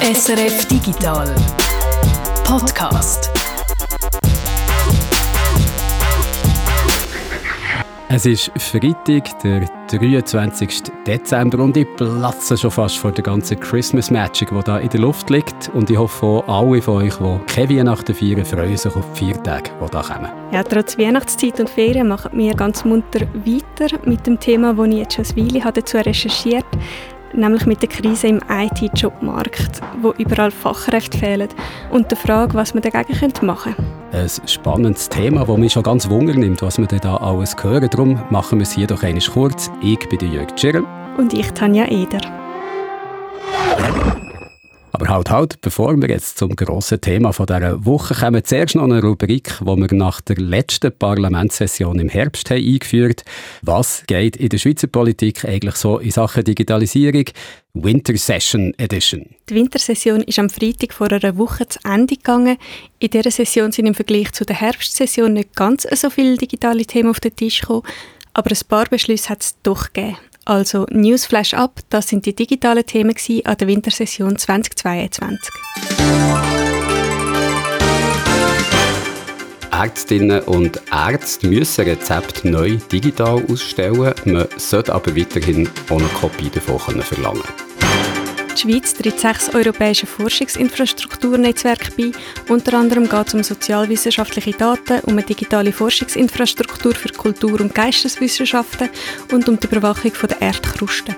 SRF Digital Podcast. Es ist Freitag, der 23. Dezember und ich platze schon fast vor der ganzen Christmas Magic, die da in der Luft liegt. Und ich hoffe auch alle von euch, die keine Weihnachten feiern, freuen sich auf die vier Tage, die da kommen. Ja, trotz Weihnachtszeit und Ferien machen wir ganz munter weiter mit dem Thema, das ich jetzt schon eine Weile dazu recherchiert habe nämlich mit der Krise im IT-Jobmarkt, wo überall Fachkräfte fehlen und der Frage, was man dagegen machen könnte. Ein spannendes Thema, das mich schon ganz wunder nimmt, was wir da alles hören. Darum machen wir es hier doch einmal kurz. Ich bin Jörg Tschirren. Und ich, Tanja Eder. Aber halt, halt, bevor wir jetzt zum grossen Thema von dieser Woche kommen, zuerst noch eine Rubrik, die wir nach der letzten Parlamentssession im Herbst haben eingeführt Was geht in der Schweizer Politik eigentlich so in Sachen Digitalisierung? Winter Session Edition. Die Wintersession ist am Freitag vor einer Woche zu Ende gegangen. In dieser Session sind im Vergleich zu der Herbstsession nicht ganz so viele digitale Themen auf den Tisch gekommen, aber ein paar Beschlüsse hat es doch gegeben. Also Newsflash ab, das sind die digitalen Themen an der Wintersession 2022. Ärztinnen und Ärzte müssen Rezepte neu digital ausstellen. Man sollte aber weiterhin ohne Kopie davon verlangen die Schweiz tritt sechs europäische Forschungsinfrastrukturnetzwerke bei. Unter anderem geht es um sozialwissenschaftliche Daten, um eine digitale Forschungsinfrastruktur für Kultur- und Geisteswissenschaften und um die Überwachung der Erdkruste.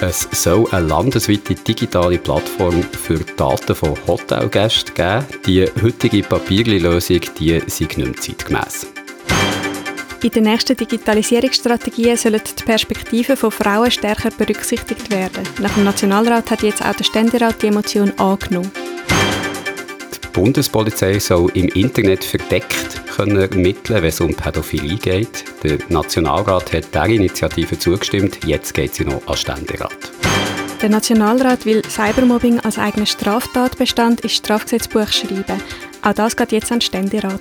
Es soll eine landesweite digitale Plattform für Daten von Hotelgästen geben. Die heutige Papierlösung die sind nicht mehr zeitgemäss. In den nächsten Digitalisierungsstrategien sollen die Perspektiven von Frauen stärker berücksichtigt werden. Nach dem Nationalrat hat jetzt auch der Ständerat die Emotion angenommen. Die Bundespolizei soll im Internet verdeckt können ermitteln, wenn es um Pädophilie geht. Der Nationalrat hat dieser Initiative zugestimmt. Jetzt geht sie noch an Ständerat. Der Nationalrat will Cybermobbing als eigenen Straftatbestand ins Strafgesetzbuch schreiben. Auch das geht jetzt an den Ständerat.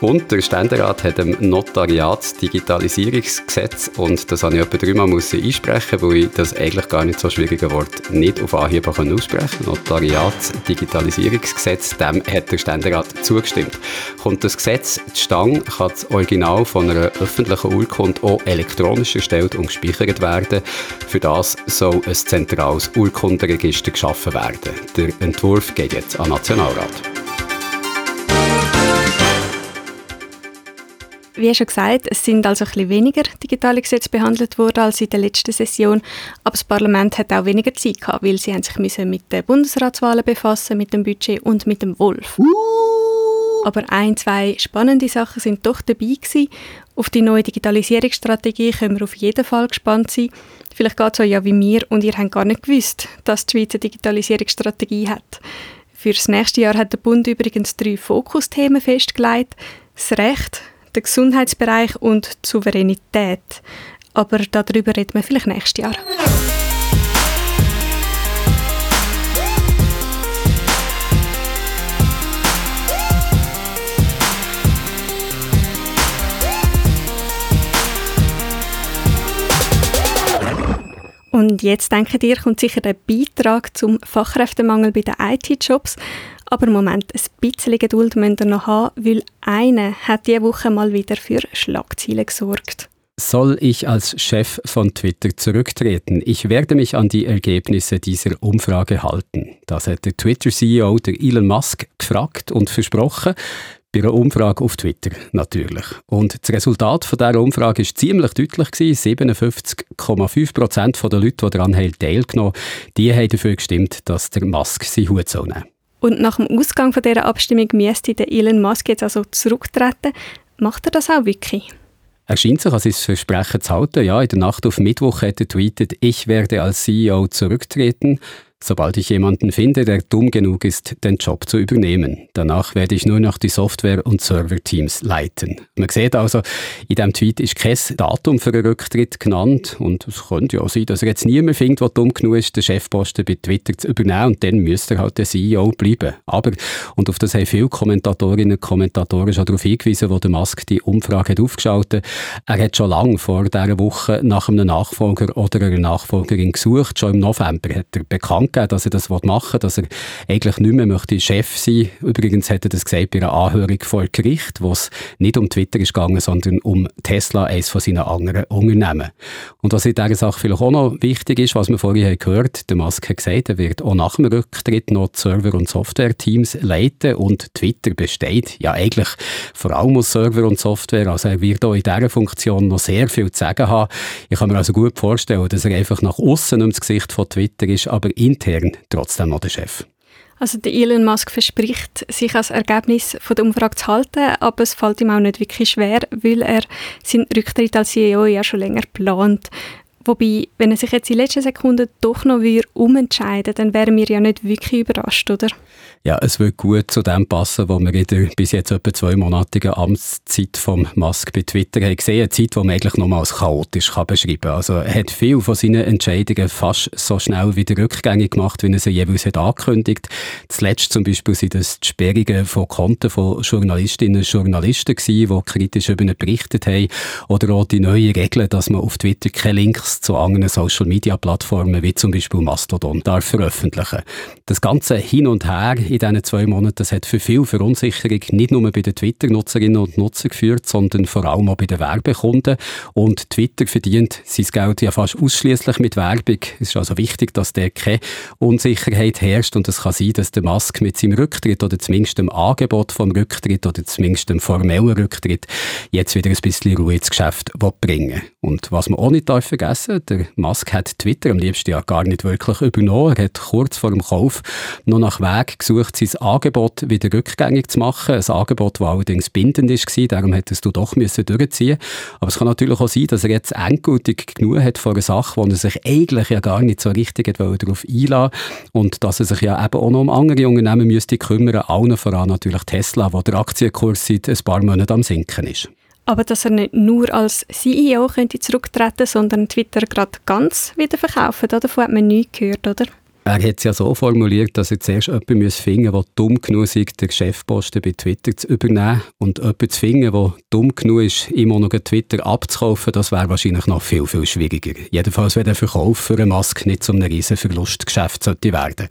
Und der Ständerat hat ein Notariatsdigitalisierungsgesetz und das habe ich etwa dreimal einsprechen, weil ich das eigentlich gar nicht so schwierige Wort nicht auf Anhieb aussprechen konnte. Notariatsdigitalisierungsgesetz, dem hat der Ständerat zugestimmt. Kommt das Gesetz zustande, kann das Original von einer öffentlichen Urkunde auch elektronisch erstellt und gespeichert werden. Für das soll ein zentrales Urkundenregister geschaffen werden. Der Entwurf geht jetzt an den Nationalrat. Wie schon gesagt, es sind also ein bisschen weniger digitale Gesetze behandelt worden als in der letzten Session, aber das Parlament hat auch weniger Zeit gehabt, weil sie haben sich müssen mit den Bundesratswahlen befassen, mit dem Budget und mit dem Wolf. Aber ein, zwei spannende Sachen sind doch dabei gewesen. Auf die neue Digitalisierungsstrategie können wir auf jeden Fall gespannt sein. Vielleicht geht es euch ja wie mir und ihr habt gar nicht gewusst, dass die Schweiz eine Digitalisierungsstrategie hat. Für das nächste Jahr hat der Bund übrigens drei Fokusthemen festgelegt. Das Recht, der Gesundheitsbereich und die Souveränität. Aber darüber reden wir vielleicht nächstes Jahr. Und jetzt denkt ihr, kommt sicher der Beitrag zum Fachkräftemangel bei den IT-Jobs. Aber Moment, ein bisschen Geduld müsst ihr noch haben, weil einer hat diese Woche mal wieder für Schlagzeilen gesorgt. Soll ich als Chef von Twitter zurücktreten? Ich werde mich an die Ergebnisse dieser Umfrage halten. Das hat der Twitter-CEO Elon Musk gefragt und versprochen. Bei einer Umfrage auf Twitter natürlich. Und das Resultat von dieser Umfrage war ziemlich deutlich. 57,5 Prozent der Leute, die daran teilgenommen haben, die haben dafür gestimmt, dass der Musk seinen Hut soll nehmen und nach dem Ausgang von dieser Abstimmung müsste der Elon Musk jetzt also zurücktreten. Macht er das auch wirklich? Er scheint sich an sein Versprechen zu halten. Ja, in der Nacht auf Mittwoch hat er tweetet, ich werde als CEO zurücktreten. Sobald ich jemanden finde, der dumm genug ist, den Job zu übernehmen. Danach werde ich nur noch die Software- und Serverteams leiten. Man sieht also, in diesem Tweet ist kein Datum für einen Rücktritt genannt. Und es könnte ja sein, dass er jetzt niemand findet, der dumm genug ist, den Chefposten bei Twitter zu übernehmen. Und dann müsste er halt der CEO bleiben. Aber, und auf das haben viele Kommentatorinnen und Kommentatoren schon darauf hingewiesen, wo der Musk die Umfrage hat aufgeschaltet. Er hat schon lange vor dieser Woche nach einem Nachfolger oder einer Nachfolgerin gesucht. Schon im November hat er bekannt bekannt gegeben, dass er das machen will, dass er eigentlich nicht mehr möchte Chef sein Übrigens hat er das gesagt bei einer Anhörung vor Gericht, wo es nicht um Twitter ist gegangen, sondern um Tesla, eines von seinen anderen Unternehmen. Und was in dieser Sache vielleicht auch noch wichtig ist, was wir vorhin gehört haben, der Musk hat gesagt, er wird auch nach dem Rücktritt noch die Server- und Software-Teams leiten und Twitter besteht ja eigentlich vor allem aus Server und Software, also er wird auch in dieser Funktion noch sehr viel zu sagen haben. Ich kann mir also gut vorstellen, dass er einfach nach außen ums Gesicht von Twitter ist, aber in intern trotzdem noch der Chef. Also der Elon Musk verspricht, sich als Ergebnis von der Umfrage zu halten, aber es fällt ihm auch nicht wirklich schwer, weil er seinen Rücktritt als CEO ja schon länger plant. Wobei, wenn er sich jetzt in letzter Sekunde doch noch umentscheiden dann wären wir ja nicht wirklich überrascht, oder? Ja, es wird gut zu dem passen, was wir in der bis jetzt etwa zweimonatigen Amtszeit vom Musk bei Twitter haben gesehen. Eine Zeit, die man eigentlich nur als chaotisch kann beschreiben kann. Also er hat viel von seinen Entscheidungen fast so schnell wieder rückgängig gemacht, wie er sie jeweils hat angekündigt. Zuletzt zum Beispiel sind das die Sperrungen von Konten von Journalistinnen und Journalisten gewesen, die kritisch über ihn berichtet haben. Oder auch die neue Regel, dass man auf Twitter keine Links zu anderen Social-Media-Plattformen wie zum Beispiel Mastodon darf veröffentlichen. Das ganze Hin und Her in diesen zwei Monaten, das hat für viel Verunsicherung nicht nur bei den Twitter-Nutzerinnen und Nutzern geführt, sondern vor allem auch bei den Werbekunden. Und Twitter verdient sein Geld ja fast ausschließlich mit Werbung. Es ist also wichtig, dass da keine Unsicherheit herrscht und es kann sein, dass der Musk mit seinem Rücktritt oder zumindest dem Angebot vom Rücktritt oder zumindest dem formellen Rücktritt jetzt wieder ein bisschen Ruhe ins Geschäft bringen Und was man auch nicht darf vergessen, der Musk hat Twitter am liebsten ja gar nicht wirklich übernommen. Er hat kurz vor dem Kauf noch nach Weg gesucht, sein Angebot wieder rückgängig zu machen. Ein Angebot, das allerdings bindend war, darum hättest du doch müssen durchziehen Aber es kann natürlich auch sein, dass er jetzt endgültig genug hat von einer Sache, wo er sich eigentlich ja gar nicht so richtig darauf einlassen und dass er sich ja eben auch noch um andere Unternehmen müsste kümmern, allen voran natürlich Tesla, wo der Aktienkurs seit ein paar Monaten am Sinken ist. Aber dass er nicht nur als CEO könnte zurücktreten, sondern Twitter gerade ganz wieder verkaufen, davon hat man nie gehört, oder? Er hat es ja so formuliert, dass er zuerst jemanden finden muss, der dumm genug ist, den Chefposten bei Twitter zu übernehmen. Und jemanden zu finden, der dumm genug ist, auch noch Twitter abzukaufen, das wäre wahrscheinlich noch viel, viel schwieriger. Jedenfalls, wenn der Verkauf für eine Maske nicht zu einem riesen Verlustgeschäft sollte werden.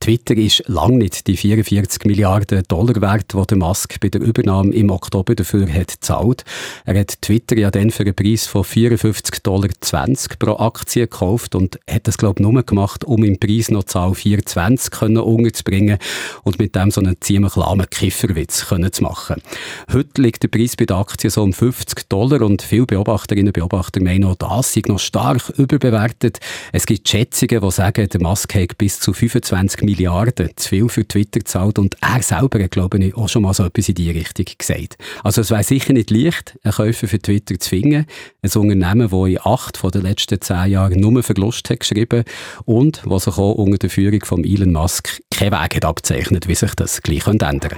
Twitter ist lange nicht die 44 Milliarden Dollar wert, die der Musk bei der Übernahme im Oktober dafür hat gezahlt. Er hat Twitter ja dann für einen Preis von 54,20 Dollar pro Aktie gekauft und hat das, glaube ich, nur gemacht, um im Preis noch Zahl 24 können unterzubringen und mit dem so einen ziemlich lahmen Kifferwitz können zu machen. Heute liegt der Preis bei der Aktie so um 50 Dollar und viele Beobachterinnen und Beobachter meinen auch, das sei noch stark überbewertet. Es gibt Schätzungen, die sagen, der Musk hat bis zu 25 Milliarden zu viel für Twitter gezahlt und er selber hat, glaube ich, auch schon mal so etwas in die Richtung gesagt. Also es wäre sicher nicht leicht, einen Käufer für Twitter zu finden. Ein Unternehmen, das in acht von den letzten zehn Jahren nur Verlust hat geschrieben und was sich auch unter der Führung von Elon Musk keinen Weg hat abzeichnet, wie sich das gleich ändern könnte.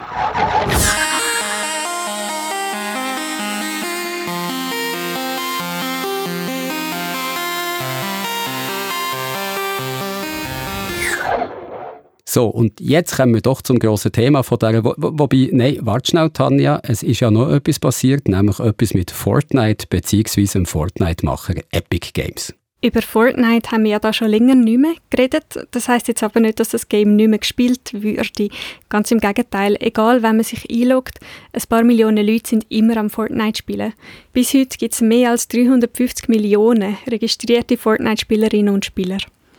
So, und jetzt kommen wir doch zum grossen Thema von dieser, wo, wobei, nein, warte schnell, Tanja, es ist ja noch etwas passiert, nämlich etwas mit Fortnite bzw. dem Fortnite-Macher Epic Games. Über Fortnite haben wir ja da schon länger nicht mehr geredet. Das heißt jetzt aber nicht, dass das Game nicht mehr gespielt würde. Ganz im Gegenteil. Egal, wenn man sich einloggt, ein paar Millionen Leute sind immer am Fortnite spielen. Bis heute gibt es mehr als 350 Millionen registrierte Fortnite-Spielerinnen und Spieler.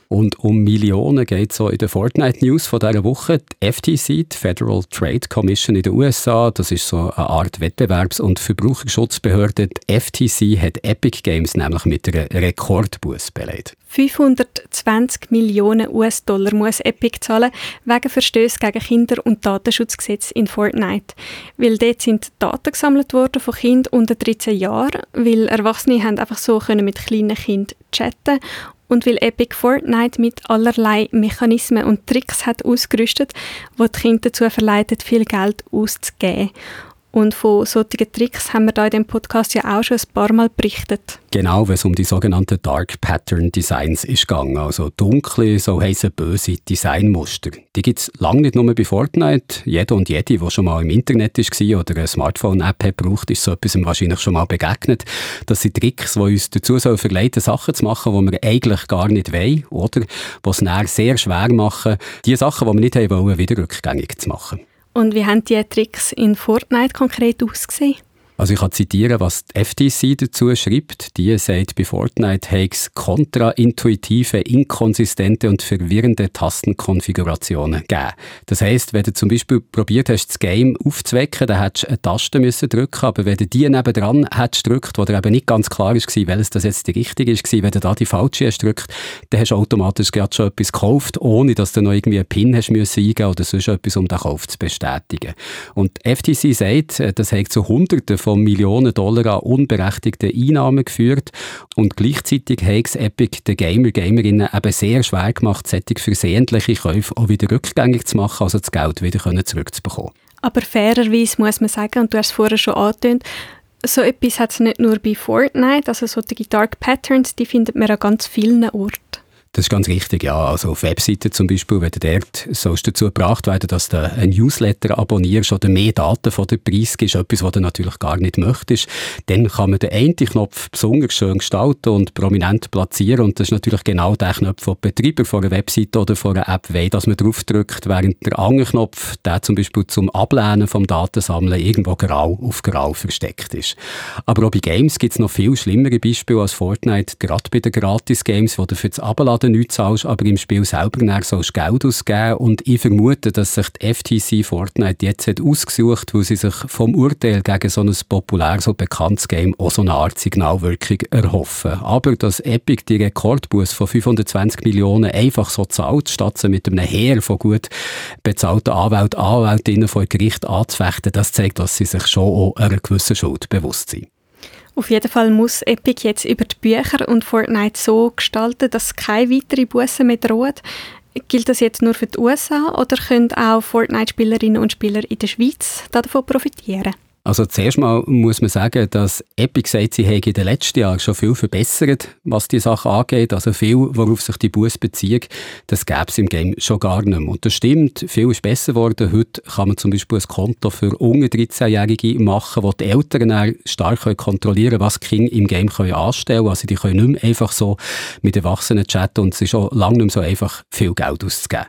Und um Millionen geht es in der Fortnite News von dieser Woche. Die FTC, die Federal Trade Commission in den USA, das ist so eine Art Wettbewerbs- und Verbraucherschutzbehörde. Die FTC hat Epic Games nämlich mit einer Rekordbuß belegt. 520 Millionen US-Dollar muss Epic zahlen wegen Verstößen gegen Kinder- und Datenschutzgesetze in Fortnite. Weil dort sind Daten gesammelt worden von Kindern unter 13 Jahren, weil Erwachsene haben einfach so können mit kleinen Kindern chatten und weil Epic Fortnite mit allerlei Mechanismen und Tricks hat ausgerüstet, die die Kinder dazu verleitet, viel Geld auszugeben. Und von solchen Tricks haben wir da in dem Podcast ja auch schon ein paar Mal berichtet. Genau, wenn es um die sogenannten Dark Pattern Designs ist gegangen, also dunkle, so heissen böse Designmuster. Die gibt es lange nicht nur bei Fortnite. Jeder und jede, der schon mal im Internet war oder eine Smartphone-App braucht, ist so etwas wahrscheinlich schon mal begegnet. Das sind Tricks, die uns dazu so verleiten, Sachen zu machen, die wir eigentlich gar nicht wollen, oder? Die es sehr schwer machen, die Sachen, die wir nicht wollen, wieder rückgängig zu machen. Und wie haben die Tricks in Fortnite konkret ausgesehen? Also ich kann zitieren, was die FTC dazu schreibt. Die sagt, bei Fortnite habe es kontraintuitive, inkonsistente und verwirrende Tastenkonfigurationen gegeben. Das heisst, wenn du zum Beispiel probiert hast, das Game aufzuwecken, dann hättest du eine Taste müssen drücken aber wenn du die nebendran hättest gedrückt, wo dir eben nicht ganz klar war, welches das jetzt die richtige ist, wenn du da die falsche hast gedrückt, dann hast du automatisch gerade schon etwas gekauft, ohne dass du noch irgendwie einen PIN hast müssen eingeben oder sonst etwas, um den Kauf zu bestätigen. Und die FTC sagt, äh, das hat zu Hunderten von Millionen Dollar an unberechtigten Einnahmen geführt und gleichzeitig hat es Epic den Gamer, Gamerinnen eben sehr schwer gemacht, solche versehentliche Käufe auch wieder rückgängig zu machen, also das Geld wieder zurückzubekommen. Aber fairerweise muss man sagen, und du hast es vorher schon angetönt, so etwas hat es nicht nur bei Fortnite, also solche Dark Patterns, die findet man an ganz vielen Orten. Das ist ganz richtig, ja. Also auf Webseiten zum Beispiel, wenn du dort sollst dazu gebracht werden, dass du ein Newsletter abonnierst oder mehr Daten von der Preis gibst, etwas, was du natürlich gar nicht möchtest, dann kann man den einen Knopf besonders schön gestalten und prominent platzieren und das ist natürlich genau der Knopf, den die Betreiber von einer Webseite oder von einer App wollen, dass man drauf drückt, während der andere Knopf, der zum Beispiel zum Ablehnen vom Datensammeln irgendwo grau auf grau versteckt ist. Aber auch bei Games gibt es noch viel schlimmere Beispiele als Fortnite, gerade bei den Gratis-Games, wo du für das Abladen Daten nichts zahlst, aber im Spiel selber dann sollst Geld ausgeben. Und ich vermute, dass sich die FTC Fortnite jetzt hat ausgesucht, weil sie sich vom Urteil gegen so ein populär, so bekanntes Game auch so eine Art Signalwirkung erhoffen. Aber dass Epic die Rekordbus von 520 Millionen einfach so zahlt, statt sie mit einem Heer von gut bezahlten Anwälten, Anwältinnen vor Gericht anzufechten, das zeigt, dass sie sich schon auch einer gewissen Schuld bewusst sind. Auf jeden Fall muss Epic jetzt über die Bücher und Fortnite so gestalten, dass keine weitere Bussen mehr drohen. Gilt das jetzt nur für die USA oder können auch Fortnite-Spielerinnen und Spieler in der Schweiz davon profitieren? Also zuerst mal muss man sagen, dass Epic sagt, sie haben in den letzten Jahren schon viel verbessert, was die Sache angeht. Also viel, worauf sich die Bus bezieht, das gäbe es im Game schon gar nicht mehr. Und das stimmt, viel ist besser geworden. Heute kann man zum Beispiel ein Konto für unter 13-Jährige machen, wo die Eltern stark kontrollieren können, was die Kinder im Game anstellen können. Also die können nicht mehr einfach so mit Erwachsenen chatten und es ist auch lange nicht mehr so einfach, viel Geld auszugeben.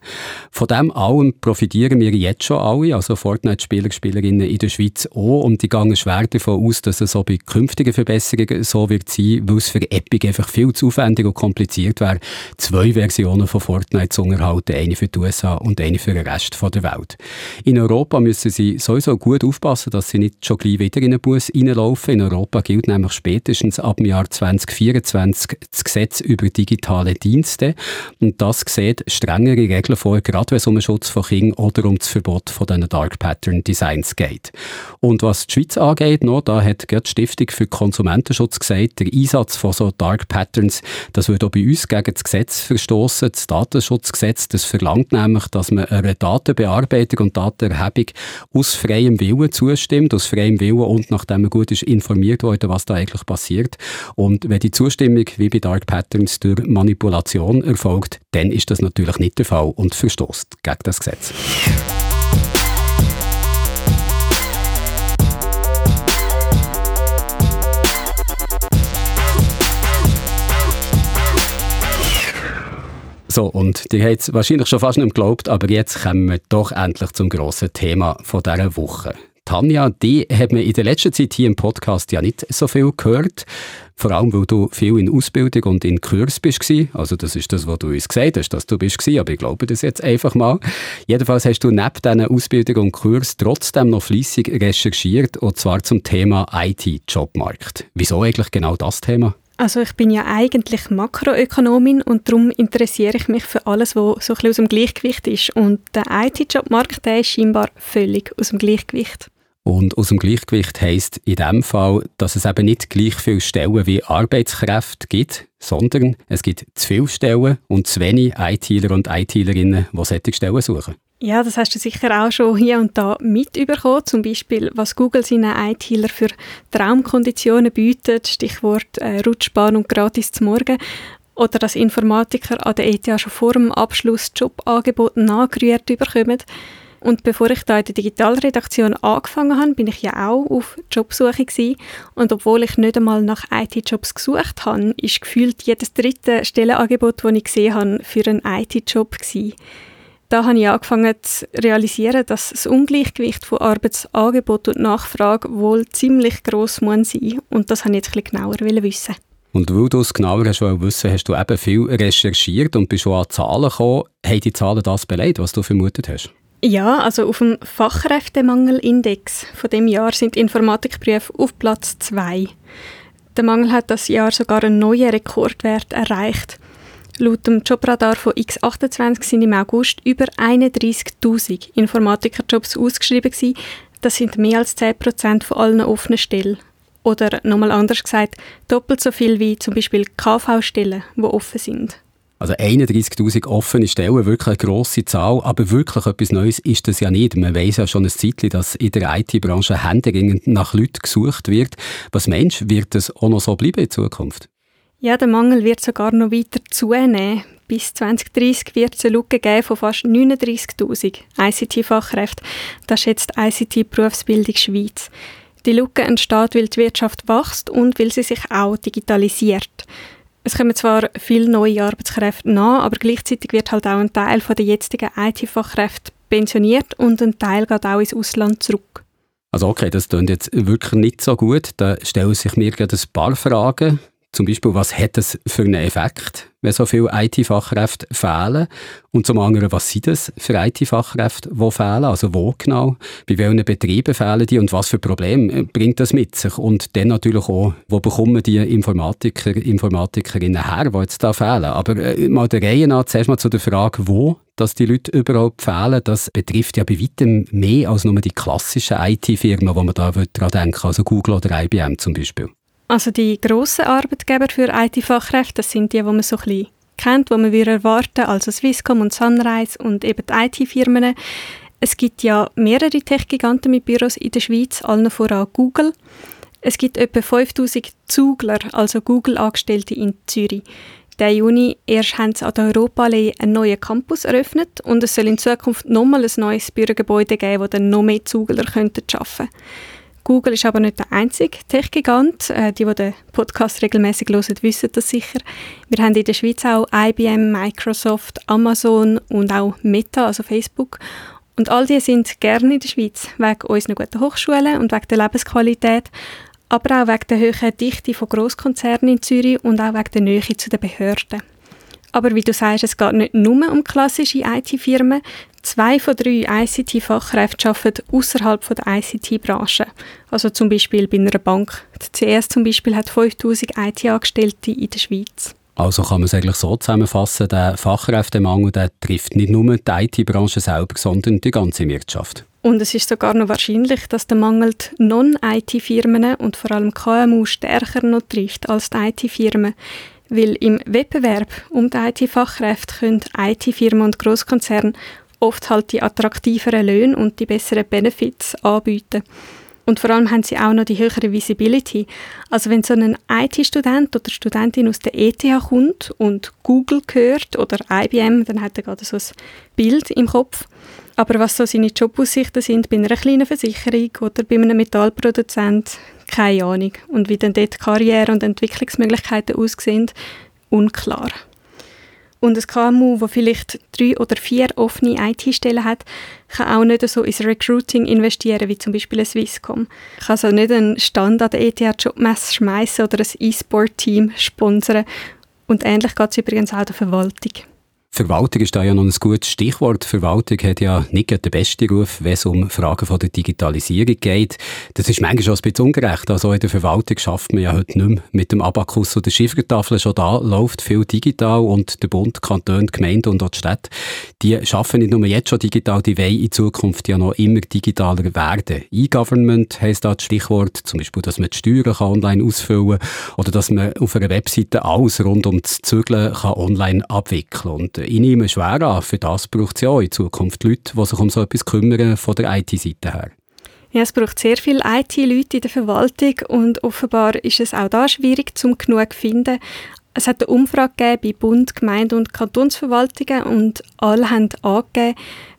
Von dem allem profitieren wir jetzt schon alle, also Fortnite-Spieler, Spielerinnen in der Schweiz auch und ich gehe schwer davon aus, dass es auch bei künftigen Verbesserungen so wird sein, weil es für Epic einfach viel zu aufwendig und kompliziert wäre, zwei Versionen von Fortnite zu unterhalten, eine für die USA und eine für den Rest der Welt. In Europa müssen sie sowieso gut aufpassen, dass sie nicht schon gleich wieder in einen Bus reinlaufen. In Europa gilt nämlich spätestens ab dem Jahr 2024 das Gesetz über digitale Dienste und das sieht strengere Regeln vor, gerade wenn es um den Schutz von Kindern oder um das Verbot von diesen Dark Pattern Designs geht. Und was was die Schweiz angeht, noch, da hat die Stiftung für Konsumentenschutz gesagt, der Einsatz von so Dark Patterns, das würde auch bei uns gegen das Gesetz verstoßen. Das Datenschutzgesetz, das verlangt nämlich, dass man einer Datenbearbeitung und Datenerhebung aus freiem Willen zustimmt, aus freiem Willen und nachdem man gut ist informiert wurde, was da eigentlich passiert. Und wenn die Zustimmung wie bei Dark Patterns durch Manipulation erfolgt, dann ist das natürlich nicht der Fall und verstoßt gegen das Gesetz. So, und die hat es wahrscheinlich schon fast nicht geglaubt, aber jetzt kommen wir doch endlich zum grossen Thema von dieser Woche. Tanja, die hat man in der letzten Zeit hier im Podcast ja nicht so viel gehört. Vor allem, weil du viel in Ausbildung und in Kurs bist. Also das ist das, was du uns gesagt hast, dass du bist aber ich glaube das jetzt einfach mal. Jedenfalls hast du neben diesen Ausbildung und Kurs trotzdem noch fließig recherchiert, und zwar zum Thema IT-Jobmarkt. Wieso eigentlich genau das Thema? Also ich bin ja eigentlich Makroökonomin und darum interessiere ich mich für alles, was so ein bisschen aus dem Gleichgewicht ist. Und der IT-Jobmarkt, der ist scheinbar völlig aus dem Gleichgewicht. Und aus dem Gleichgewicht heisst in dem Fall, dass es eben nicht gleich viele Stellen wie Arbeitskräfte gibt, sondern es gibt zu viele Stellen und zu wenig ITler und ITlerinnen, die solche Stellen suchen. Ja, das hast du sicher auch schon hier und da mitbekommen. Zum Beispiel, was Google seinen ITler für Traumkonditionen bietet, Stichwort äh, Rutschbahn und gratis zum Morgen. Oder dass Informatiker an der ETH schon vor dem Abschluss Jobangebote nachgerührt bekommen. Und bevor ich da in der Digitalredaktion angefangen habe, bin ich ja auch auf Jobsuche gewesen. Und obwohl ich nicht einmal nach IT-Jobs gesucht habe, ist gefühlt jedes dritte Stellenangebot, das ich gesehen habe, für einen IT-Job gewesen. Da habe ich angefangen zu realisieren, dass das Ungleichgewicht von Arbeitsangebot und Nachfrage wohl ziemlich gross muss sein. Und das wollte ich jetzt ein bisschen genauer wissen. Und weil du es genauer hast wissen, hast du eben viel recherchiert und bist schon an Zahlen gekommen. Haben die Zahlen das beleidigt, was du vermutet hast? Ja, also auf dem Fachkräftemangelindex von dem Jahr sind Informatikberufe auf Platz 2. Der Mangel hat das Jahr sogar einen neuen Rekordwert erreicht. Laut dem Jobradar von X28 sind im August über 31.000 Informatikerjobs ausgeschrieben gewesen. Das sind mehr als 10% von allen offenen Stellen. Oder nochmal anders gesagt, doppelt so viel wie zum Beispiel KV-Stellen, die offen sind. Also 31'000 offene Stellen, wirklich eine grosse Zahl, aber wirklich etwas Neues ist das ja nicht. Man weiß ja schon ein Zeitchen, dass in der IT-Branche händeringend nach Leuten gesucht wird. Was meinst du, wird das auch noch so bleiben in Zukunft? Ja, der Mangel wird sogar noch weiter zunehmen. Bis 2030 wird es eine Lücke geben von fast 39'000 ICT-Fachkräften. Das schätzt ICT Berufsbildung Schweiz. Die Lücke entsteht, weil die Wirtschaft wächst und weil sie sich auch digitalisiert. Es kommen zwar viele neue Arbeitskräfte nach, aber gleichzeitig wird halt auch ein Teil der jetzigen IT-Fachkräfte pensioniert und ein Teil geht auch ins Ausland zurück. Also okay, das klingt jetzt wirklich nicht so gut. Da stellen sich mir gerade ein paar Fragen. Zum Beispiel, was hat das für einen Effekt, wenn so viele IT-Fachkräfte fehlen? Und zum anderen, was sind das für IT-Fachkräfte, die fehlen? Also wo genau? Bei welchen Betrieben fehlen die? Und was für Probleme bringt das mit sich? Und dann natürlich auch, wo bekommen die Informatiker, Informatikerinnen her, die jetzt da fehlen? Aber äh, mal der Reihe nach, zuerst mal zu der Frage, wo dass die Leute überhaupt fehlen, das betrifft ja bei weitem mehr als nur die klassischen IT-Firmen, wo man da daran denken also Google oder IBM zum Beispiel. Also die grossen Arbeitgeber für IT-Fachkräfte, das sind die, die man so ein bisschen kennt, die man wieder erwarten, also Swisscom und Sunrise und eben die IT-Firmen. Es gibt ja mehrere Tech-Giganten mit Büros in der Schweiz, allen voran Google. Es gibt etwa 5000 Zugler, also Google-Angestellte in Zürich. Der Juni erst haben sie an der Europaallee einen neuen Campus eröffnet und es soll in Zukunft nochmal ein neues Bürogebäude geben, wo dann noch mehr Zugler arbeiten könnten. Google ist aber nicht der einzige Tech-Gigant. Äh, die, die den Podcast regelmäßig hören, wissen das sicher. Wir haben in der Schweiz auch IBM, Microsoft, Amazon und auch Meta, also Facebook. Und all die sind gerne in der Schweiz, wegen unserer guten Hochschulen und wegen der Lebensqualität, aber auch wegen der hohen Dichte von Grosskonzernen in Zürich und auch wegen der Nähe zu den Behörden. Aber wie du sagst, es geht nicht nur um klassische IT-Firmen. Zwei von drei ICT-Fachkräften arbeiten außerhalb der ICT-Branche. Also zum Beispiel bei einer Bank. Die CS zum Beispiel hat 5000 IT-Angestellte in der Schweiz. Also kann man es eigentlich so zusammenfassen, der Fachkräftemangel der trifft nicht nur die IT-Branche selber, sondern die ganze Wirtschaft. Und es ist sogar noch wahrscheinlich, dass der Mangel Non-IT-Firmen und vor allem KMU stärker noch trifft als die IT-Firmen. Weil im Wettbewerb um die IT-Fachkräfte können IT-Firmen und Großkonzerne oft halt die attraktiveren Löhne und die besseren Benefits anbieten. Und vor allem haben sie auch noch die höhere Visibility. Also wenn so ein IT-Student oder Studentin aus der ETH kommt und Google hört oder IBM, dann hat er gerade so ein Bild im Kopf. Aber was so seine Jobaussichten sind bei einer kleinen Versicherung oder bei einem Metallproduzent, keine Ahnung. Und wie dann dort Karriere- und Entwicklungsmöglichkeiten aussehen, unklar. Und ein KMU, das vielleicht drei oder vier offene IT-Stellen hat, kann auch nicht so ins Recruiting investieren, wie zum Beispiel ein Swisscom. Kann also nicht einen Stand an der ETH-Jobmesse schmeißen oder ein E-Sport-Team sponsern. Und ähnlich geht es übrigens auch der Verwaltung. Verwaltung ist da ja noch ein gutes Stichwort. Verwaltung hat ja nicht den besten Ruf, wenn es um Fragen von der Digitalisierung geht. Das ist manchmal schon ein bisschen ungerecht. Also in der Verwaltung schafft man ja heute nicht mehr mit dem Abakus oder Schiffertafel. Schon da läuft viel digital und der Bund, Kanton, Gemeinden und auch die Städte, die schaffen nicht nur jetzt schon digital, die wollen in Zukunft ja noch immer digitaler werden. E-Government heisst da das Stichwort, zum Beispiel, dass man die Steuern online ausfüllen kann oder dass man auf einer Webseite alles rund um das Zügeln kann online abwickeln kann. Ich nehme schwer an, für das braucht es ja auch in Zukunft Leute, die sich um so etwas kümmern von der IT-Seite her. Ja, es braucht sehr viele IT-Leute in der Verwaltung und offenbar ist es auch da schwierig, zum genug zu finden. Es hat eine Umfrage gegeben bei Bund, Gemeinden und Kantonsverwaltungen und alle haben angegeben,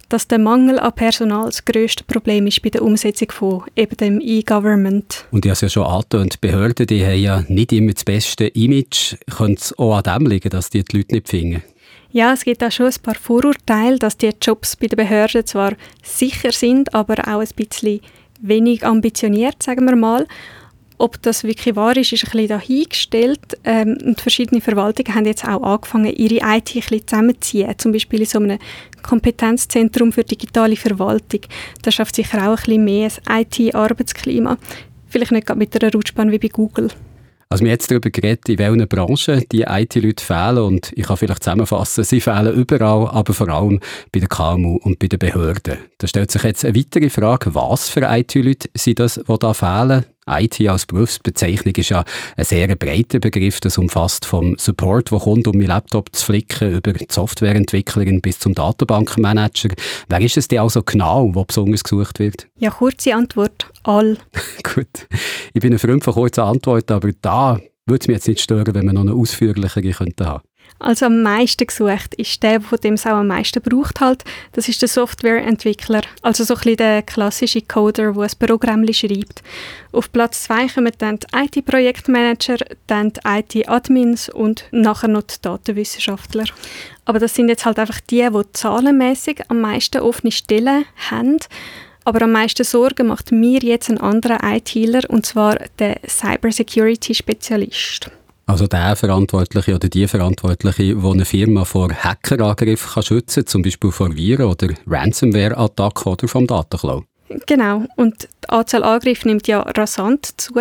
dass der Mangel an Personal das grösste Problem ist bei der Umsetzung von eben dem E-Government. Und ich habe es ja schon angetönt, Behörden die haben ja nicht immer das beste Image. Könnte es auch an dem liegen, dass die, die Leute nicht finden? Ja, es gibt auch schon ein paar Vorurteile, dass die Jobs bei den Behörden zwar sicher sind, aber auch ein bisschen wenig ambitioniert, sagen wir mal. Ob das wirklich wahr ist, ist ein bisschen dahingestellt. Ähm, und verschiedene Verwaltungen haben jetzt auch angefangen, ihre IT ein bisschen zusammenzuziehen. Zum Beispiel in so einem Kompetenzzentrum für digitale Verwaltung. Das schafft sicher auch ein bisschen mehr ein IT-Arbeitsklima. Vielleicht nicht gerade mit einer Rutschbahn wie bei Google. Also wir haben jetzt darüber geredet, in welchen Branchen die IT-Leute fehlen und ich kann vielleicht zusammenfassen, sie fehlen überall, aber vor allem bei den KMU und bei den Behörden. Da stellt sich jetzt eine weitere Frage, was für IT-Leute sind das, die da fehlen? IT als Berufsbezeichnung ist ja ein sehr breiter Begriff. Das umfasst vom Support, der kommt, um mein Laptop zu flicken, über die Softwareentwicklerin bis zum Datenbankmanager. Wer ist es denn also genau, wo besonders gesucht wird? Ja, kurze Antwort, all. Gut. Ich bin ein Freund von kurzer Antwort, aber da würde es mich jetzt nicht stören, wenn wir noch eine ausführlichere könnten haben. Also am meisten gesucht ist der, von dem es auch am meisten braucht halt. Das ist der Softwareentwickler, also so ein bisschen der klassische Coder, der ein Programm schreibt. Auf Platz zwei kommen dann die IT-Projektmanager, dann die IT-Admins und nachher noch die Datenwissenschaftler. Aber das sind jetzt halt einfach die, die zahlenmäßig am meisten offene Stellen haben. Aber am meisten Sorgen macht mir jetzt ein anderer ITler, und zwar der Cybersecurity-Spezialist. Also der Verantwortliche oder die Verantwortliche, die eine Firma vor Hackerangriffen schützen kann, zum Beispiel vor Viren oder Ransomware-Attacken oder vom Datenklau. Genau, und die Anzahl Angriffe nimmt ja rasant zu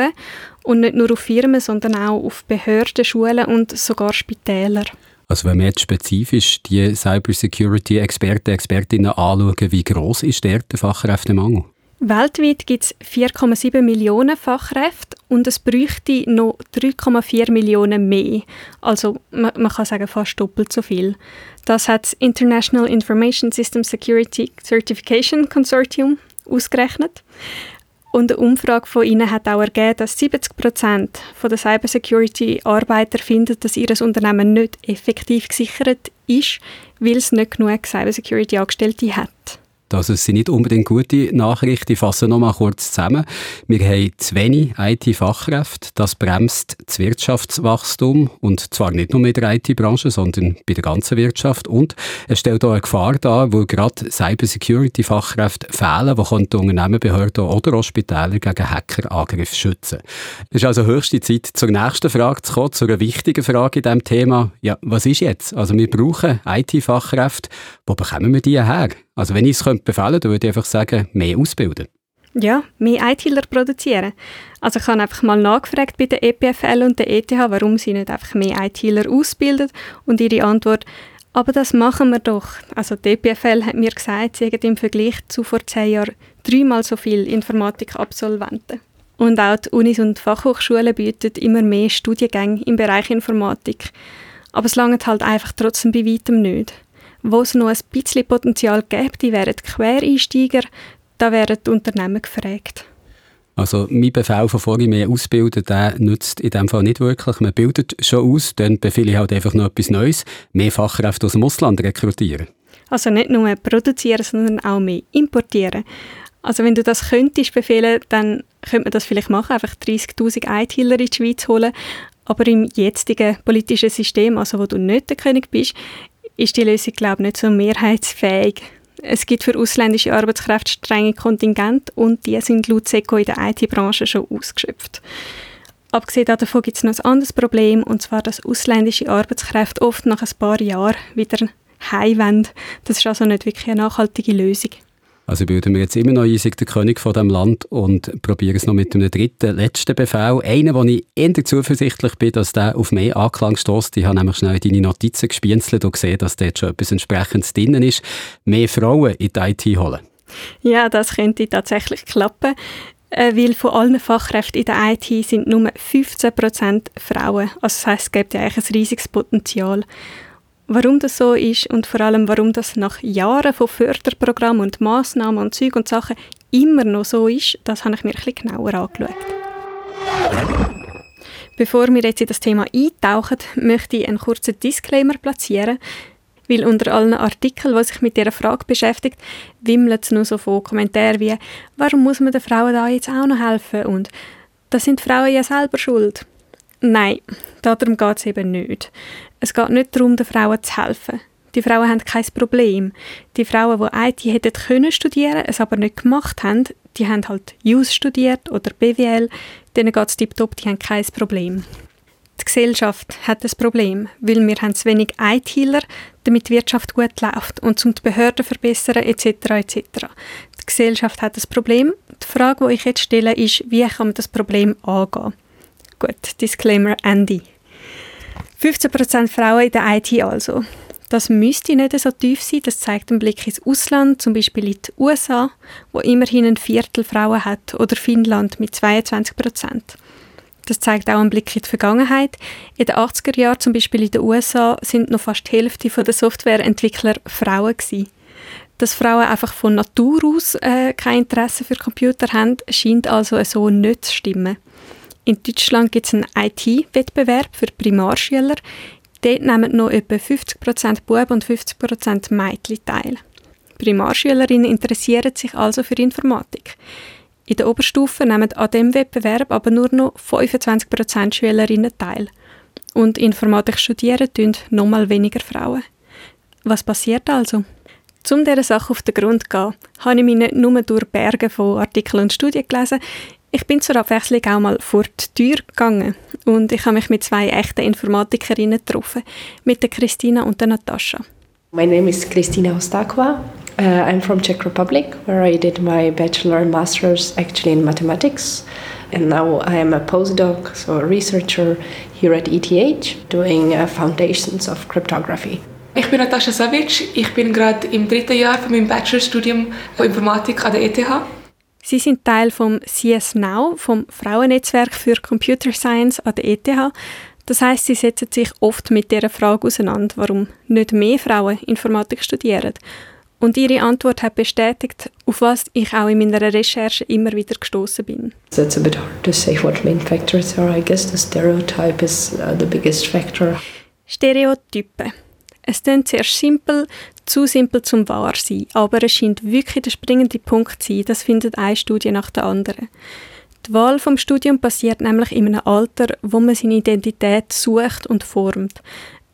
und nicht nur auf Firmen, sondern auch auf Behörden, Schulen und sogar Spitäler. Also wenn wir jetzt spezifisch die Cybersecurity-Experten, Expertinnen anschauen, wie groß ist der, der Fachkräftemangel? Weltweit gibt es 4,7 Millionen Fachkräfte und es bräuchte noch 3,4 Millionen mehr. Also man, man, kann sagen fast doppelt so viel. Das hat das International Information System Security Certification Consortium ausgerechnet. Und eine Umfrage von ihnen hat auch ergeben, dass 70 Prozent der Cybersecurity-Arbeiter finden, dass ihr Unternehmen nicht effektiv gesichert ist, weil es nicht genug Cybersecurity-Angestellte hat. Also es sind nicht unbedingt gute Nachrichten. Ich fasse noch mal kurz zusammen. Wir haben zu wenig IT-Fachkräfte. Das bremst das Wirtschaftswachstum. Und zwar nicht nur mit der IT-Branche, sondern bei der ganzen Wirtschaft. Und es stellt auch eine Gefahr dar, wo gerade Cybersecurity-Fachkräfte fehlen, die Unternehmen, Behörden oder auch Spitäler gegen Hackerangriffe schützen. Es ist also höchste Zeit, zur nächsten Frage zu kommen, zu einer wichtigen Frage in diesem Thema. Ja, was ist jetzt? Also wir brauchen IT-Fachkräfte. Wo bekommen wir die her? Also wenn ich es befehlen könnte, dann würde ich einfach sagen, mehr ausbilden. Ja, mehr ITler produzieren. Also ich habe einfach mal nachgefragt bei der EPFL und der ETH, warum sie nicht einfach mehr ITler ausbilden und ihre Antwort, aber das machen wir doch. Also die EPFL hat mir gesagt, sie hätten im Vergleich zu vor zehn Jahren dreimal so viele Informatikabsolventen. Und auch die Unis und Fachhochschulen bieten immer mehr Studiengänge im Bereich Informatik. Aber es langt halt einfach trotzdem bei weitem nicht wo es noch ein bisschen Potenzial gibt, die wären Quereinsteiger, da wären die Unternehmen gefragt. Also mein Befehl von vorhin mehr ausbilden, der nützt in dem Fall nicht wirklich. Man bildet schon aus, dann befehle ich halt einfach noch etwas Neues, mehr Fachkräfte aus dem Ausland rekrutieren. Also nicht nur produzieren, sondern auch mehr importieren. Also wenn du das könntest befehlen, dann könnte man das vielleicht machen, einfach 30'000 ITler in die Schweiz holen. Aber im jetzigen politischen System, also wo du nicht der König bist, ist die Lösung, glaube ich, nicht so mehrheitsfähig. Es gibt für ausländische Arbeitskräfte strenge Kontingente und die sind laut SECO in der IT-Branche schon ausgeschöpft. Abgesehen davon gibt es noch ein anderes Problem, und zwar, dass ausländische Arbeitskräfte oft nach ein paar Jahren wieder heim Das ist also nicht wirklich eine nachhaltige Lösung. Also bilden wir jetzt immer noch ein, ich der König von diesem Land und probiere es noch mit einem dritten, letzten Befehl. Einen, wo ich eher zuversichtlich bin, dass der auf mehr Anklang stößt. Ich habe nämlich schnell deine Notizen gespienzelt und gesehen, dass dort schon etwas entsprechendes drin ist. Mehr Frauen in die IT holen. Ja, das könnte tatsächlich klappen. Äh, weil von allen Fachkräften in der IT sind nur 15% Frauen. Also das heisst, es gibt ja eigentlich ein riesiges Potenzial. Warum das so ist und vor allem, warum das nach Jahren von Förderprogrammen und Massnahmen und Zeug und Sachen immer noch so ist, das habe ich mir bisschen genauer angeschaut. Bevor wir jetzt in das Thema eintauchen, möchte ich einen kurzen Disclaimer platzieren, weil unter allen Artikeln, die sich mit dieser Frage beschäftigt, wimmelt es nur so von Kommentaren wie «Warum muss man den Frauen da jetzt auch noch helfen?» und «Da sind Frauen ja selber schuld». Nein, darum geht es eben nicht. Es geht nicht darum, den Frauen zu helfen. Die Frauen haben kein Problem. Die Frauen, die IT hätten können studieren, es aber nicht gemacht haben, die haben halt JUS studiert oder BWL, denen geht es tiptop, die haben kein Problem. Die Gesellschaft hat das Problem, weil wir haben zu wenig ITler, damit die Wirtschaft gut läuft und um die Behörden verbessern etc. etc. Die Gesellschaft hat das Problem. Die Frage, die ich jetzt stelle, ist, wie kann man das Problem angehen? Gut, Disclaimer Andy. 15% Frauen in der IT also. Das müsste nicht so tief sein, das zeigt ein Blick ins Ausland, zum Beispiel in die USA, wo immerhin ein Viertel Frauen hat, oder Finnland mit 22% Das zeigt auch ein Blick in die Vergangenheit. In den 80er Jahren, zum Beispiel in den USA, sind noch fast die Hälfte der Softwareentwickler Frauen gewesen. Dass Frauen einfach von Natur aus äh, kein Interesse für Computer haben, scheint also so nicht zu stimmen. In Deutschland gibt es einen IT-Wettbewerb für Primarschüler. Dort nehmen noch etwa 50% Buben und 50% Mädchen teil. Primarschülerinnen interessieren sich also für Informatik. In der Oberstufe nehmen an diesem Wettbewerb aber nur noch 25% Schülerinnen teil. Und Informatik studieren tun nochmal weniger Frauen. Was passiert also? Um dieser Sache auf den Grund zu gehen, habe ich mich nicht nur durch Berge von Artikeln und Studien gelesen, ich bin zur Abwechslung auch mal vor die Tür gegangen und ich habe mich mit zwei echten Informatikerinnen getroffen, mit der Christina und der Natascha. My name is Kristina Ostakwa. Uh, I'm from Czech Republic, where I did my bachelor and master's actually in mathematics. And now I am a postdoc, so a researcher here at ETH, doing uh, foundations of cryptography. Ich bin Natascha Savic. Ich bin gerade im dritten Jahr von meinem Bachelorstudium von Informatik an der ETH. Sie sind Teil vom CS Now, vom Frauennetzwerk für Computer Science an der ETH. Das heißt, sie setzen sich oft mit der Frage auseinander, warum nicht mehr Frauen Informatik studieren. Und ihre Antwort hat bestätigt, auf was ich auch in meiner Recherche immer wieder gestoßen bin. It's a bit hard to say what main factors are. I guess the stereotype is uh, the biggest factor. Stereotype. Es klingt sehr simpel, zu simpel zum wahr sein, aber es scheint wirklich der springende Punkt zu sein, das findet eine Studie nach der anderen. Die Wahl vom Studium passiert nämlich in einem Alter, wo man seine Identität sucht und formt.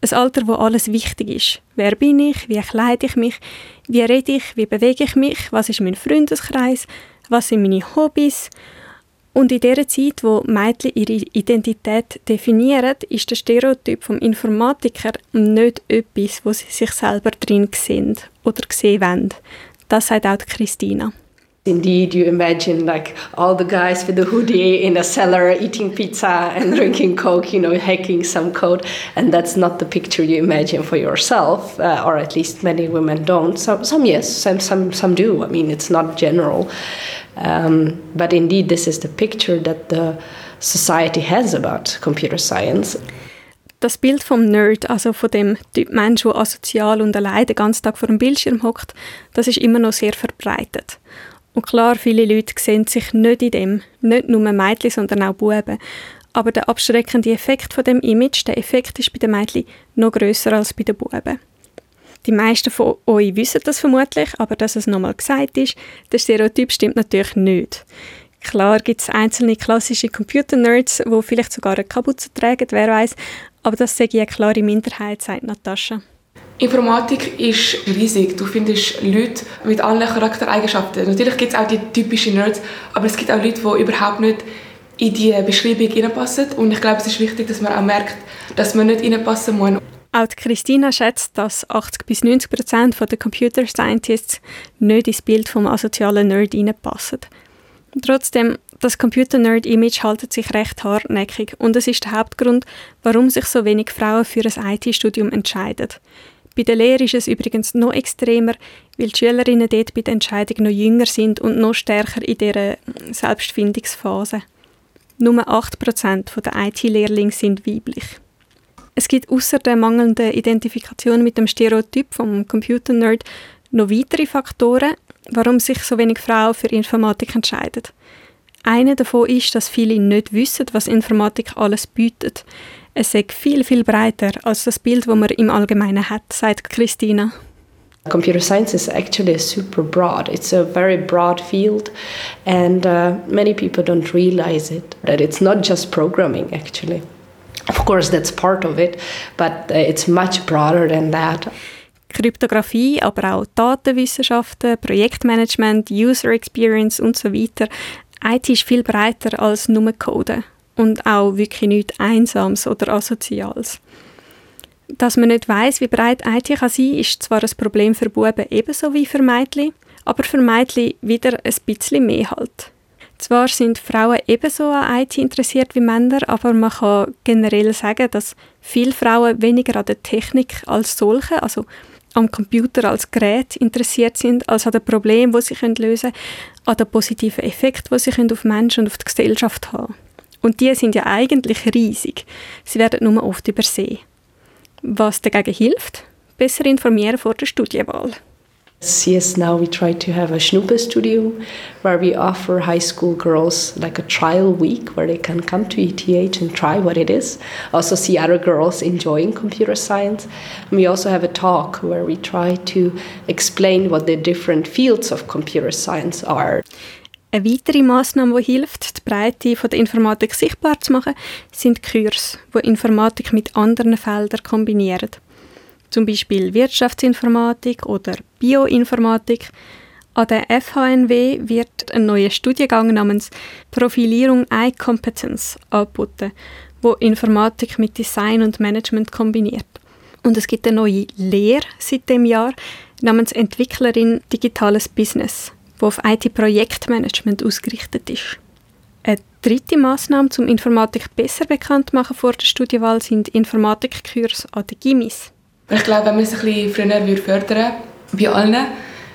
Ein Alter, wo alles wichtig ist. Wer bin ich? Wie kleide ich mich? Wie rede ich? Wie bewege ich mich? Was ist mein Freundeskreis? Was sind meine Hobbys? Und in der Zeit, wo Mädchen ihre Identität definieren, ist der Stereotyp vom Informatiker nicht etwas, wo sie sich selber drin sehen oder sehen wollen. Das sagt auch Christina. Indeed, you imagine like all the guys with the hoodie in a cellar eating pizza and drinking Coke, you know, hacking some code. And that's not the picture you imagine for yourself, uh, or at least many women don't. Some, some yes, some, some, some do. I mean, it's not general. Um, but indeed, this is the picture that the society has about computer science. Das Bild vom Nerd, also von dem Typ Mensch, der asozial und allein den ganzen Tag vor dem Bildschirm hockt, das ist immer noch sehr verbreitet. Und klar, viele Leute sehen sich nicht in dem, nicht nur Mädchen, sondern auch Buben. Aber der abschreckende Effekt von dem Image, der Effekt ist bei den Mädchen noch größer als bei den Buben. Die meisten von euch wissen das vermutlich, aber dass es nochmal gesagt ist, der Stereotyp stimmt natürlich nicht. Klar gibt es einzelne klassische Computer-Nerds, die vielleicht sogar eine Kapuze tragen, wer weiß, aber das sehe ich eine klare Minderheit, sagt Natascha. Informatik ist riesig. Du findest Leute mit allen Charaktereigenschaften. Natürlich gibt es auch die typischen Nerds, aber es gibt auch Leute, die überhaupt nicht in die Beschreibung hineinpassen. Und ich glaube, es ist wichtig, dass man auch merkt, dass man nicht hineinpassen muss. Auch Christina schätzt, dass 80 bis 90 Prozent der Computer Scientists nicht ins Bild vom asozialen Nerd hineinpassen. Trotzdem, das Computer-Nerd-Image haltet sich recht hartnäckig und es ist der Hauptgrund, warum sich so wenig Frauen für ein IT-Studium entscheiden. Bei der Lehre ist es übrigens noch extremer, weil die Schülerinnen dort bei der Entscheidung noch jünger sind und noch stärker in dieser Selbstfindungsphase. Nur 8% der IT-Lehrlinge sind weiblich. Es gibt außer der mangelnden Identifikation mit dem Stereotyp vom Computer-Nerd noch weitere Faktoren, warum sich so wenig Frauen für Informatik entscheiden. Einer davon ist, dass viele nicht wissen, was Informatik alles bietet. Es ist viel, viel breiter als das Bild, das man im Allgemeinen hat, sagt Christina. Computer science is actually super broad. It's a very broad field, and uh, many people don't realize it that it's not just programming actually. Of course, that's part of it, but uh, it's much broader than that. Kryptographie, aber auch Datenwissenschaften, Projektmanagement, User Experience und so weiter. IT ist viel breiter als nur Coden und auch wirklich nichts Einsames oder Asoziales. Dass man nicht weiß, wie breit IT kann sein, ist zwar ein Problem für Buben ebenso wie für Mädchen, aber für Mädchen wieder ein bisschen mehr halt. Zwar sind Frauen ebenso an IT interessiert wie Männer, aber man kann generell sagen, dass viele Frauen weniger an der Technik als solche, also am Computer als Gerät interessiert sind, als an den Problemen, die sie lösen können, an den positiven Effekten, die sie auf Menschen und auf die Gesellschaft haben Und die sind ja eigentlich riesig. Sie werden nur oft übersehen. Was dagegen hilft? Besser informieren vor der Studienwahl. Yes, now we try to have a Schnuppe studio where we offer high school girls like a trial week where they can come to ETH and try what it is. Also see other girls enjoying computer science. And we also have a talk where we try to explain what the different fields of computer science are. Eine weitere Massnahme, die hilft, die Breite der Informatik sichtbar zu machen, sind Kurse, die Informatik mit anderen Feldern kombinieren zum Beispiel Wirtschaftsinformatik oder Bioinformatik. An der FHNW wird ein neuer Studiengang namens Profilierung iCompetence angeboten, wo Informatik mit Design und Management kombiniert. Und es gibt eine neue Lehre seit dem Jahr namens Entwicklerin Digitales Business, wo auf IT-Projektmanagement ausgerichtet ist. Eine dritte Maßnahme, um Informatik besser bekannt zu machen vor der Studienwahl, sind Informatikkurs an den Gimis. Ich glaube, wenn man es ein bisschen früher würde fördern bei allen,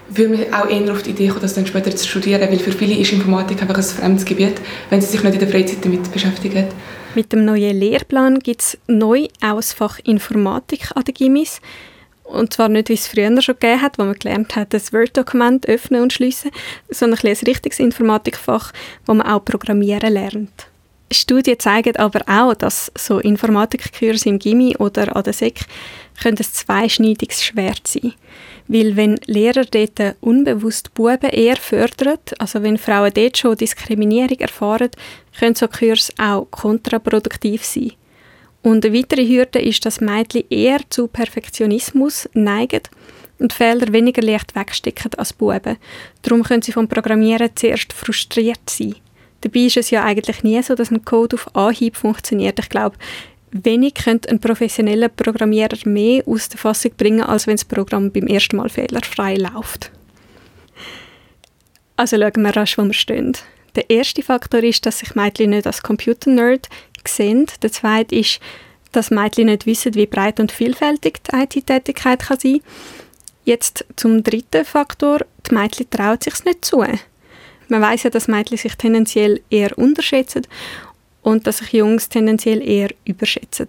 würde man auch eher auf die Idee kommen, das dann später zu studieren, weil für viele ist Informatik einfach ein fremdes Gebiet, wenn sie sich nicht in der Freizeit damit beschäftigen. Mit dem neuen Lehrplan gibt es neu auch das Fach Informatik an den Gimis. Und zwar nicht, wie es früher schon gegeben hat, wo man gelernt hat, das Word-Dokument öffnen und schließen, sondern ein, ein richtiges Informatikfach, wo man auch Programmieren lernt. Studien zeigen aber auch, dass so Informatikkurse im Gimmi oder an der SEC ein zweischneidiges Schwert sein. Weil wenn Lehrer dort unbewusst Buben eher fördern, also wenn Frauen dort schon Diskriminierung erfahren, können so Kurse auch kontraproduktiv sein. Und eine weitere Hürde ist, dass Mädchen eher zu Perfektionismus neigen und Fehler weniger leicht wegstecken als Buben. Darum können sie vom Programmieren zuerst frustriert sein. Dabei ist es ja eigentlich nie so, dass ein Code auf Anhieb funktioniert. Ich glaube, wenig könnte ein professioneller Programmierer mehr aus der Fassung bringen, als wenn das Programm beim ersten Mal fehlerfrei läuft. Also schauen wir rasch, wo wir stehen. Der erste Faktor ist, dass sich Mädchen nicht als Computer-Nerd sehen. Der zweite ist, dass Mädchen nicht wissen, wie breit und vielfältig die IT-Tätigkeit sein kann. Jetzt zum dritten Faktor. Die Mädchen trauen sich nicht zu. Man weiß ja, dass Mädchen sich tendenziell eher unterschätzen und dass sich Jungs tendenziell eher überschätzen.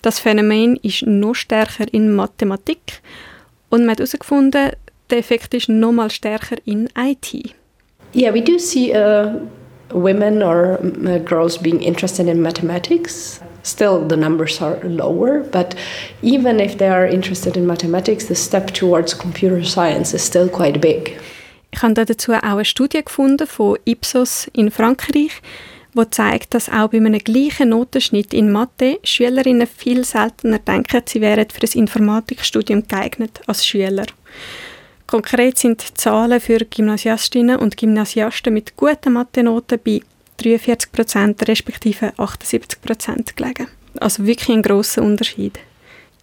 Das Phänomen ist noch stärker in Mathematik und man hat herausgefunden, der Effekt ist noch mal stärker in IT. Yeah, we do see uh, women or uh, girls being interested in mathematics. Still, the numbers are lower, but even if they are interested in mathematics, the step towards computer science is still quite big. Ich habe dazu auch eine Studie gefunden von Ipsos in Frankreich, wo zeigt, dass auch bei einem gleichen Notenschnitt in Mathe Schülerinnen viel seltener denken, sie wären für ein Informatikstudium geeignet als Schüler. Konkret sind die Zahlen für Gymnasiastinnen und Gymnasiasten mit guten Mathe-Noten bei 43% respektive 78% gelegen. Also wirklich ein grosser Unterschied.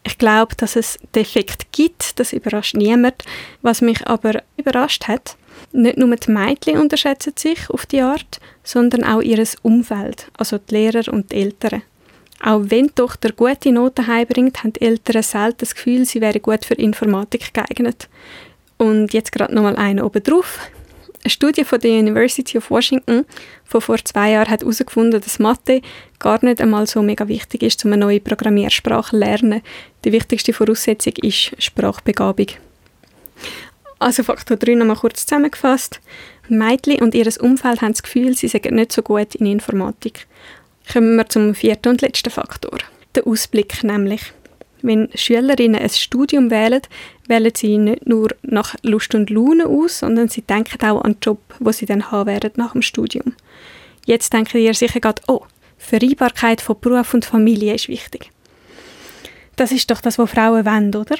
Ich glaube, dass es Defekt gibt, das überrascht niemand. Was mich aber überrascht hat, nicht nur die Mädchen unterschätzen sich auf die Art, sondern auch ihr Umfeld, also die Lehrer und die Eltern. Auch wenn die Tochter gute Noten heimbringt, haben die Eltern selten das Gefühl, sie wäre gut für Informatik geeignet. Und jetzt gerade nochmal eine oben drauf. Eine Studie von der University of Washington von vor zwei Jahren hat herausgefunden, dass Mathe gar nicht einmal so mega wichtig ist, um eine neue Programmiersprache zu lernen. Die wichtigste Voraussetzung ist Sprachbegabung. Also Faktor 3 nochmal kurz zusammengefasst. Mädchen und ihr Umfeld haben das Gefühl, sie seien nicht so gut in Informatik. Kommen wir zum vierten und letzten Faktor. Der Ausblick nämlich. Wenn Schülerinnen ein Studium wählen, wählen sie nicht nur nach Lust und Laune aus, sondern sie denken auch an den Job, wo sie dann haben werden nach dem Studium. Jetzt denken ihr sicher gerade, oh, Vereinbarkeit von Beruf und Familie ist wichtig. Das ist doch das, was Frauen wollen, oder?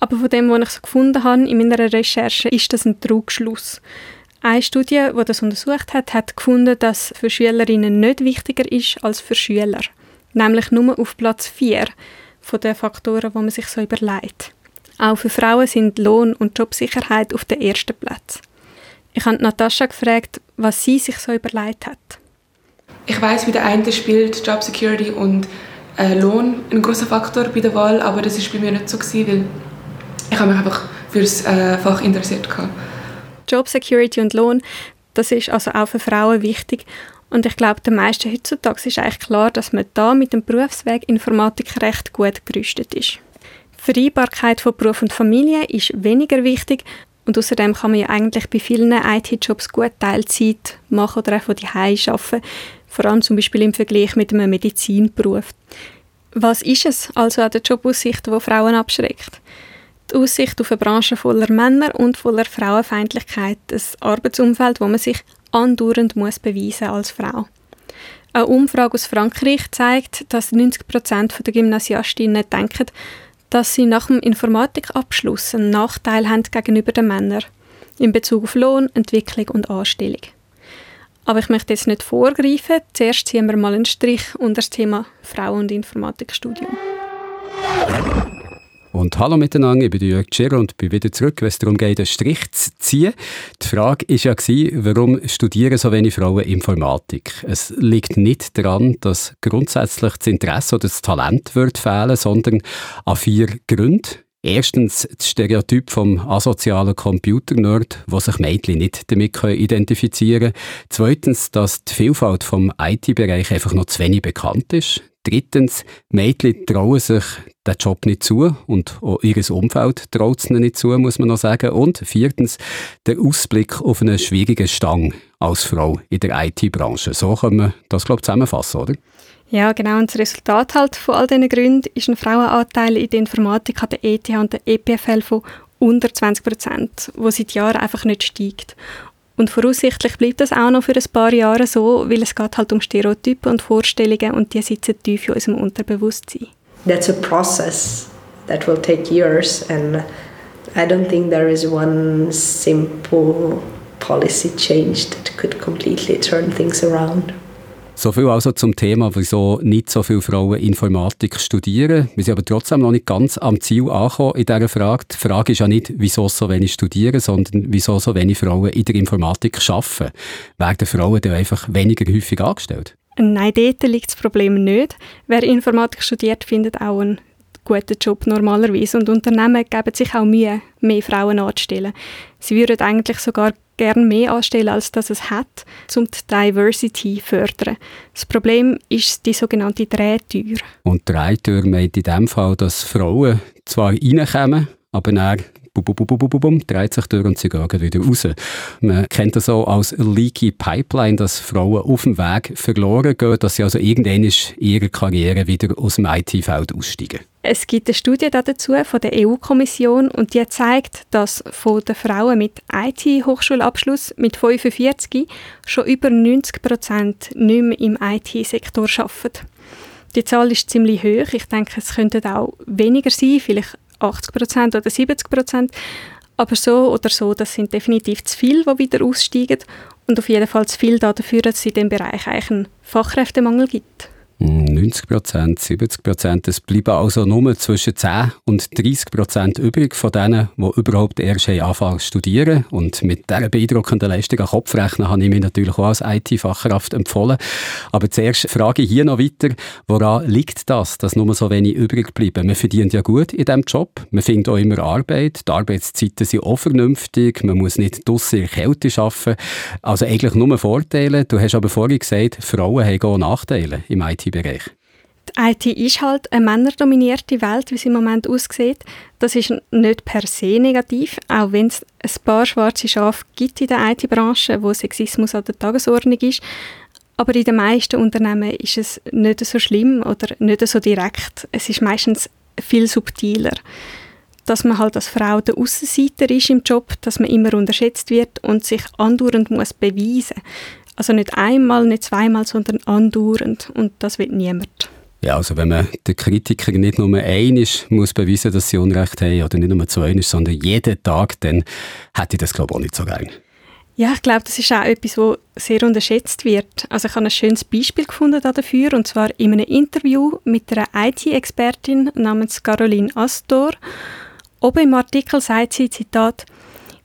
Aber von dem, was ich so gefunden habe in meiner Recherche, ist das ein Trugschluss. Eine Studie, die das untersucht hat, hat gefunden, dass für Schülerinnen nicht wichtiger ist als für Schüler. Nämlich nur auf Platz 4 von den Faktoren, die man sich so überlegt. Auch für Frauen sind Lohn und Jobsicherheit auf den ersten Platz. Ich habe Natascha gefragt, was sie sich so überlegt hat. Ich weiß, wie der eine spielt Job Security und äh, Lohn ein großer Faktor bei der Wahl, aber das ist bei mir nicht so gewesen, weil ich habe mich einfach für das äh, Fach interessiert hatte. Job Security und Lohn, das ist also auch für Frauen wichtig. Und ich glaube, den meisten heutzutage ist eigentlich klar, dass man da mit dem Berufsweg Informatik recht gut gerüstet ist. Vereinbarkeit von Beruf und Familie ist weniger wichtig und außerdem kann man ja eigentlich bei vielen IT-Jobs gut Teilzeit machen oder auch von Hause arbeiten, vor allem zum Beispiel im Vergleich mit einem Medizinberuf. Was ist es also an der Jobaussicht, wo Frauen abschreckt? die Aussicht auf eine Branche voller Männer und voller Frauenfeindlichkeit, ein Arbeitsumfeld, wo man sich andauernd muss beweisen als Frau. Eine Umfrage aus Frankreich zeigt, dass 90 Prozent der Gymnasiastinnen denken, dass sie nach dem Informatikabschluss einen Nachteil haben gegenüber den Männern in Bezug auf Lohn, Entwicklung und Anstellung. Aber ich möchte jetzt nicht vorgreifen. Zuerst ziehen wir mal einen Strich unter das Thema Frauen- und Informatikstudium. Und hallo miteinander, ich bin Jörg Scherr und bin wieder zurück, wenn es darum geht, einen Strich zu ziehen. Die Frage war ja, warum studieren so wenig Frauen Informatik? Es liegt nicht daran, dass grundsätzlich das Interesse oder das Talent wird fehlen, sondern an vier Gründen. Erstens das Stereotyp vom asozialen Computer-Nerd, wo sich Mädchen nicht damit identifizieren können. Zweitens, dass die Vielfalt vom IT-Bereich einfach noch zu wenig bekannt ist. Drittens, Mädchen trauen sich den Job nicht zu und auch ihr Umfeld traut es nicht zu, muss man noch sagen. Und viertens, der Ausblick auf einen schwierigen Stang als Frau in der IT-Branche. So können wir das, glaube ich, zusammenfassen, oder? Ja, genau. Und das Resultat halt von all diesen Gründen ist ein Frauenanteil in der Informatik an der ETH und der EPFL von unter 20 Prozent, wo seit Jahren einfach nicht steigt. Und voraussichtlich bleibt das auch noch für ein paar Jahre so, weil es geht halt um Stereotypen und Vorstellungen und die sitzen tief in unserem Unterbewusstsein. That's a process that will take years and I don't think there is one simple policy change that could completely turn things around. So viel also zum Thema, wieso nicht so viele Frauen Informatik studieren. Wir sind aber trotzdem noch nicht ganz am Ziel angekommen in dieser Frage. Die Frage ist ja nicht, wieso so wenig studieren, sondern wieso so wenig Frauen in der Informatik arbeiten. Werden Frauen dann einfach weniger häufig angestellt? Nein, dort liegt das Problem nicht. Wer Informatik studiert, findet auch einen guten Job normalerweise und Unternehmen geben sich auch Mühe, mehr Frauen anzustellen. Sie würden eigentlich sogar gerne mehr anstellen, als dass es hat, um die Diversity zu fördern. Das Problem ist die sogenannte Drehtür. Und Drehtür meint in dem Fall, dass Frauen zwar reinkommen, aber dann dreht sich durch und sie gehen wieder raus. Man kennt das auch als Leaky Pipeline, dass Frauen auf dem Weg verloren gehen, dass sie also irgendwann in ihrer Karriere wieder aus dem IT-Feld aussteigen. Es gibt eine Studie dazu von der EU-Kommission und die zeigt, dass von den Frauen mit IT-Hochschulabschluss mit 45 schon über 90 Prozent nicht mehr im IT-Sektor arbeiten. Die Zahl ist ziemlich hoch. Ich denke, es könnten auch weniger sein, vielleicht 80 Prozent oder 70 Prozent. Aber so oder so, das sind definitiv zu viele, die wieder aussteigen und auf jeden Fall zu viel dafür, dass es in diesem Bereich eigentlich einen Fachkräftemangel gibt. 90 Prozent, 70 Prozent. Es bleiben also nur zwischen 10 und 30 Prozent übrig von denen, die überhaupt erst anfangen zu studieren. Und mit dieser beeindruckenden Leistung an Kopfrechnen habe ich mich natürlich auch als IT-Fachkraft empfohlen. Aber zuerst frage ich hier noch weiter, woran liegt das, dass nur so wenig übrig bleiben? Man verdient ja gut in diesem Job, man findet auch immer Arbeit, die Arbeitszeiten sind auch vernünftig, man muss nicht draussen in Kälte arbeiten. Also eigentlich nur Vorteile. Du hast aber vorhin gesagt, Frauen haben auch Nachteile im IT-Bereich. Die IT ist halt eine männerdominierte Welt, wie sie im Moment aussieht. Das ist nicht per se negativ, auch wenn es ein paar schwarze Schafe gibt in der IT-Branche, wo Sexismus an der Tagesordnung ist. Aber in den meisten Unternehmen ist es nicht so schlimm oder nicht so direkt. Es ist meistens viel subtiler. Dass man halt als Frau der Aussenseiter ist im Job, dass man immer unterschätzt wird und sich andauernd muss beweisen. Also nicht einmal, nicht zweimal, sondern andauernd. Und das will niemand. Ja, also wenn man den Kritikern nicht nur einisch muss beweisen, dass sie Unrecht haben, oder nicht nur zwei, sondern jeden Tag, dann hätte ich das glaube ich auch nicht so gerne. Ja, ich glaube, das ist auch etwas, was sehr unterschätzt wird. Also ich habe ein schönes Beispiel gefunden dafür, und zwar in einem Interview mit einer IT-Expertin namens Caroline Astor. Oben im Artikel sagt sie, Zitat,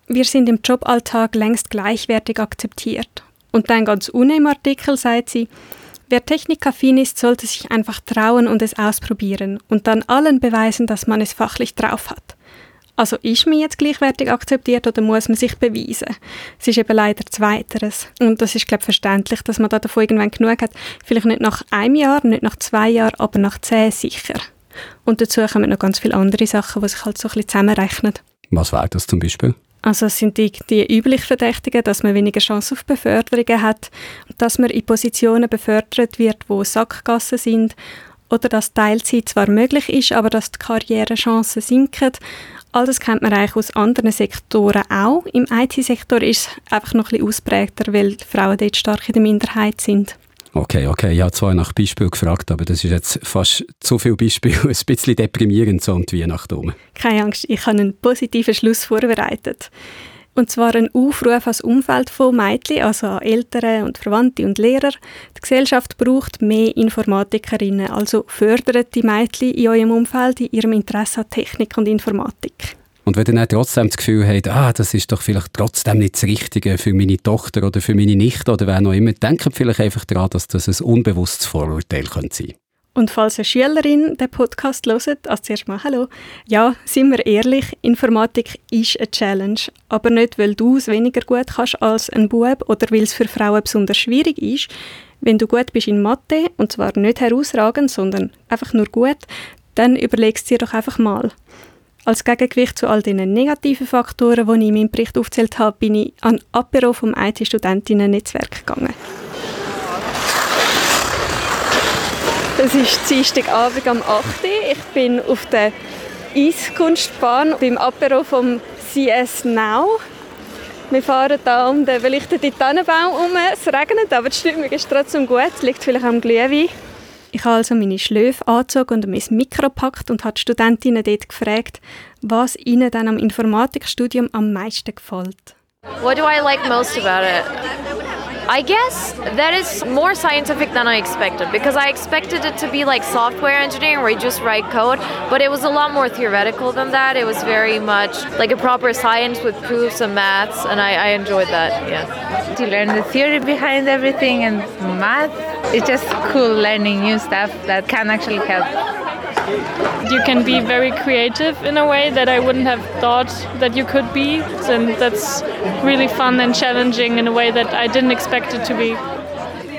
wir sind im Joballtag längst gleichwertig akzeptiert. Und dann ganz unten im Artikel sagt sie, wer technikaffin ist, sollte sich einfach trauen und es ausprobieren und dann allen beweisen, dass man es fachlich drauf hat. Also ist man jetzt gleichwertig akzeptiert oder muss man sich beweisen? Es ist eben leider Zweiteres. Und das ist, glaube ich, verständlich, dass man da davon irgendwann genug hat. Vielleicht nicht nach einem Jahr, nicht nach zwei Jahren, aber nach zehn sicher. Und dazu kommen noch ganz viele andere Sachen, die sich halt so ein bisschen zusammenrechnen. Was wäre das zum Beispiel? Also es sind die, die üblich Verdächtigen, dass man weniger Chance auf Beförderungen hat, dass man in Positionen befördert wird, wo Sackgassen sind, oder dass Teilzeit zwar möglich ist, aber dass die Karrierechancen sinken. All das kennt man eigentlich aus anderen Sektoren auch. Im IT-Sektor ist es einfach noch ein bisschen ausprägter, weil Frauen dort stark in der Minderheit sind. Okay, okay. Ich habe zwar nach Beispiel gefragt, aber das ist jetzt fast zu viel Beispiel. Ein bisschen deprimierend so um die Weihnacht herum. Keine Angst, ich habe einen positiven Schluss vorbereitet. Und zwar ein Aufruf ans Umfeld von Mädchen, also an Eltern und Verwandte und Lehrer. Die Gesellschaft braucht mehr Informatikerinnen, also fördert die Mädchen in eurem Umfeld in ihrem Interesse an Technik und Informatik. Und wenn ihr dann trotzdem das Gefühl habt, ah, das ist doch vielleicht trotzdem nicht das Richtige für meine Tochter oder für meine Nichte oder wer noch immer, denkt vielleicht einfach daran, dass das ein unbewusstes Vorurteil könnte sein und falls eine Schülerin den Podcast hört, also zuerst mal Hallo. Ja, sind wir ehrlich, Informatik ist eine Challenge. Aber nicht, weil du es weniger gut kannst als ein Bub oder weil es für Frauen besonders schwierig ist. Wenn du gut bist in Mathe, und zwar nicht herausragend, sondern einfach nur gut, dann überlegst du dir doch einfach mal. Als Gegengewicht zu all den negativen Faktoren, die ich in meinem Bericht aufgezählt habe, bin ich an Apero vom IT-Studentinnen-Netzwerk gegangen. Es ist Dienstagabend am 8. Ich bin auf der Eiskunstbahn beim Apero vom CS Now. Wir fahren hier um den beleuchteten Tannenbaum herum. Es regnet, aber die Stimmung ist trotzdem gut. Es liegt vielleicht am Glühwein. Ich habe also meine Schläfe angezogen und mein Mikro gepackt und habe die Studentinnen dort gefragt, was ihnen dann am Informatikstudium am meisten gefällt. What do I like most about it? I guess that is more scientific than I expected because I expected it to be like software engineering where you just write code, but it was a lot more theoretical than that. It was very much like a proper science with proofs and maths, and I, I enjoyed that. Yeah. To learn the theory behind everything and math, it's just cool learning new stuff that can actually help. You can be very creative in a way that I wouldn't have thought that you could be, and that's really fun and challenging in a way that I didn't expect it to be.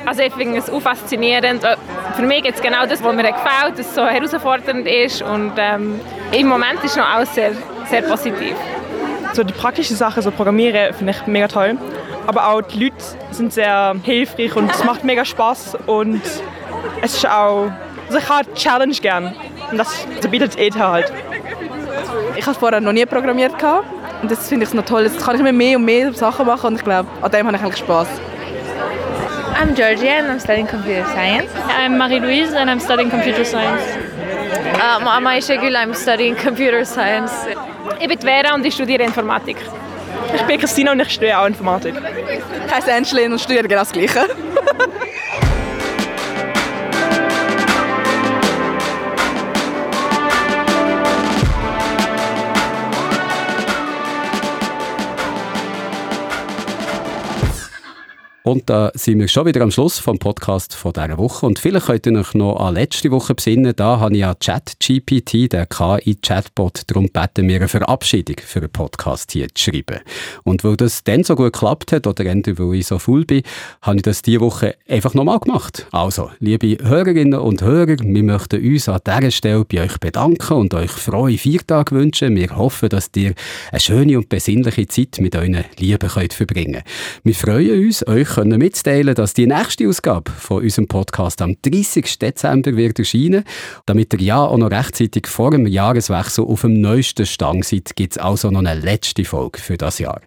Also ich finde es auch faszinierend. Äh, für mich gibt es genau das, was mir gefällt, dass es so herausfordernd ist und ähm, im Moment ist noch alles sehr, sehr positiv. So die praktische Sache, so Programmieren, finde ich mega toll. Aber auch die Leute sind sehr hilfreich und es macht mega Spaß und es ist auch, also ich habe Challenge gern und das bietet ETH halt. Ich habe vorher noch nie programmiert und das finde ich noch toll. Jetzt kann ich mir mehr und mehr Sachen machen und ich glaube, an dem habe ich eigentlich Spaß. I'm Georgia and I'm studying computer science. I'm Marie-Louise and I'm studying computer science. Um, I'm Aisha Gül, I'm studying computer science. Ich bin Vera und ich studiere Informatik. Ich bin Christina und ich studiere auch Informatik. Ich heiße Angeline und studiere genau das Gleiche. Und da sind wir schon wieder am Schluss vom Podcast von dieser Woche. Und vielleicht könnt ihr euch noch an letzte Woche besinnen. Da habe ich ja ChatGPT, der KI-Chatbot, darum gebeten, mir eine Verabschiedung für einen Podcast hier zu schreiben. Und weil das dann so gut geklappt hat, oder entweder weil ich so faul bin, habe ich das diese Woche einfach nochmal gemacht. Also, liebe Hörerinnen und Hörer, wir möchten uns an dieser Stelle bei euch bedanken und euch frohe Viertage wünschen. Wir hoffen, dass ihr eine schöne und besinnliche Zeit mit euren Lieben könnt verbringen könnt. Wir freuen uns, euch können mitzuteilen, dass die nächste Ausgabe von unserem Podcast am 30. Dezember wird erscheinen. Damit ihr ja auch noch rechtzeitig vor dem Jahreswechsel auf dem neuesten Stand seid, gibt es also noch eine letzte Folge für das Jahr.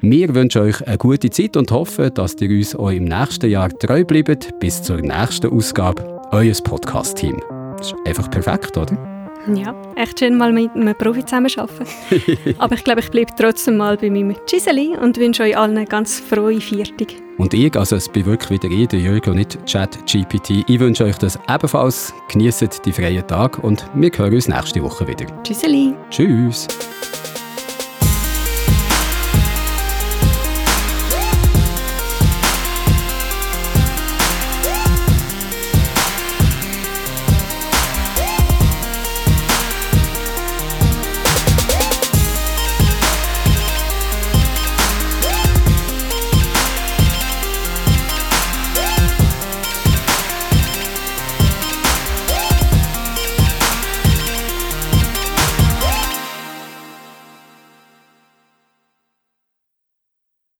Wir wünschen euch eine gute Zeit und hoffen, dass ihr uns auch im nächsten Jahr treu bleibt. Bis zur nächsten Ausgabe. Euer Podcast-Team. Das ist einfach perfekt, oder? Ja, echt schön mal mit einem Profi zusammenarbeiten. Aber ich glaube, ich bleibe trotzdem mal bei meinem Giseli und wünsche euch allen eine ganz frohe Viertig. Und ich, also es bin wirklich wieder ich, der Jürgen, nicht ChatGPT. Ich wünsche euch das ebenfalls. Genießt die freien Tage und wir hören uns nächste Woche wieder. Tschüsseli. Tschüss.